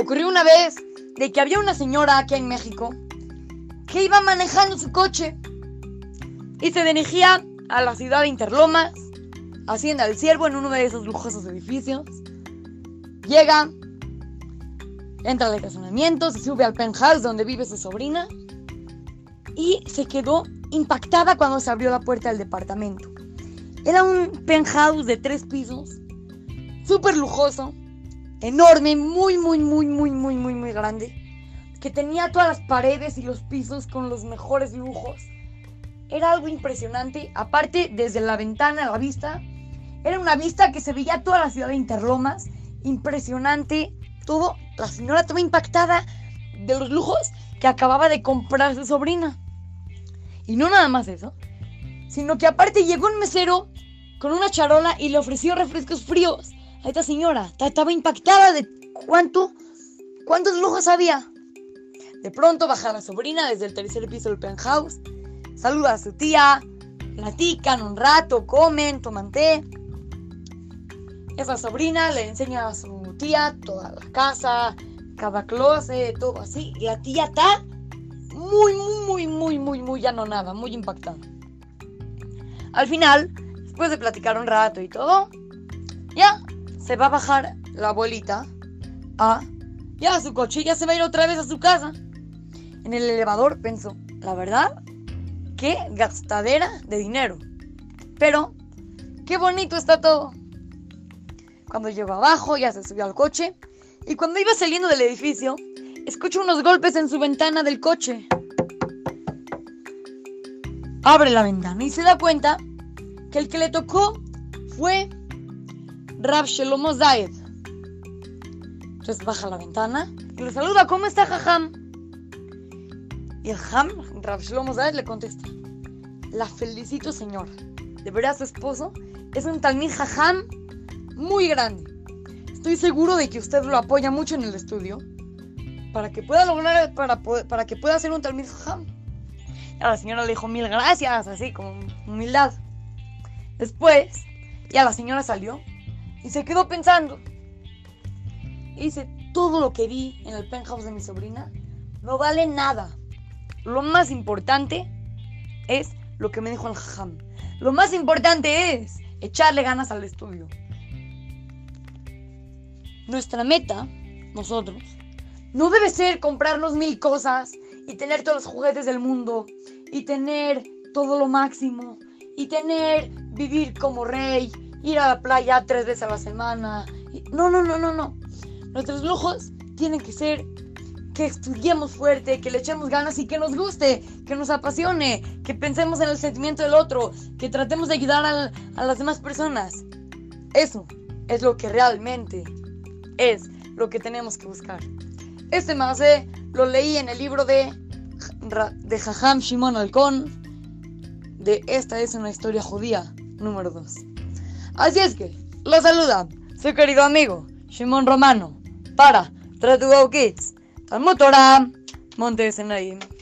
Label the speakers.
Speaker 1: ocurrió una vez de que había una señora aquí en México que iba manejando su coche y se dirigía a la ciudad de Interlomas, Hacienda del Ciervo, en uno de esos lujosos edificios. Llega, entra al estacionamiento, se sube al penthouse donde vive su sobrina y se quedó impactada cuando se abrió la puerta del departamento. Era un penthouse de tres pisos, súper lujoso, enorme, muy, muy, muy, muy, muy, muy, muy grande, que tenía todas las paredes y los pisos con los mejores lujos. Era algo impresionante, aparte desde la ventana a la vista, era una vista que se veía toda la ciudad de Interlomas, impresionante, todo, la señora estaba impactada de los lujos que acababa de comprar su sobrina. Y no nada más eso, sino que aparte llegó un mesero con una charola y le ofreció refrescos fríos esta señora. Estaba impactada de cuánto, cuántos lujos había. De pronto baja la sobrina desde el tercer piso del penthouse, saluda a su tía, platican un rato, comen, toman té. Esa sobrina le enseña a su tía toda la casa, cada closet, todo así. Y la tía está muy, muy, muy, muy, muy anonada, muy impactada. Al final, después de platicar un rato y todo, ya se va a bajar la abuelita a ya a su coche, ya se va a ir otra vez a su casa. En el elevador pensó, la verdad, qué gastadera de dinero. Pero, qué bonito está todo. Cuando llegó abajo, ya se subió al coche. Y cuando iba saliendo del edificio, escucha unos golpes en su ventana del coche. Abre la ventana y se da cuenta que el que le tocó fue Rab Shelomo Zayed. Entonces baja la ventana y le saluda, ¿cómo está Jajam? Y el Ham, Rab Shlomo Zayed, le contesta, la felicito señor. De verdad su esposo es un Talmid Jajam muy grande. Estoy seguro de que usted lo apoya mucho en el estudio para que pueda lograr, para, para que pueda ser un Talmid Jajam. A la señora le dijo mil gracias, así con humildad. Después, ya la señora salió y se quedó pensando. Y dice, todo lo que vi en el penthouse de mi sobrina no vale nada. Lo más importante es lo que me dijo el jajam. Lo más importante es echarle ganas al estudio. Nuestra meta, nosotros, no debe ser comprarnos mil cosas y tener todos los juguetes del mundo y tener todo lo máximo y tener vivir como rey, ir a la playa tres veces a la semana. No, no, no, no, no. Nuestros lujos tienen que ser que estudiemos fuerte, que le echemos ganas y que nos guste, que nos apasione, que pensemos en el sentimiento del otro, que tratemos de ayudar a, a las demás personas. Eso es lo que realmente es lo que tenemos que buscar. Este más lo leí en el libro de, de Jajam Shimon Alcón, de Esta es una historia judía, número 2. Así es que, lo saluda su querido amigo Shimon Romano para Tratugo Kids, Talmud Torah, Monte de.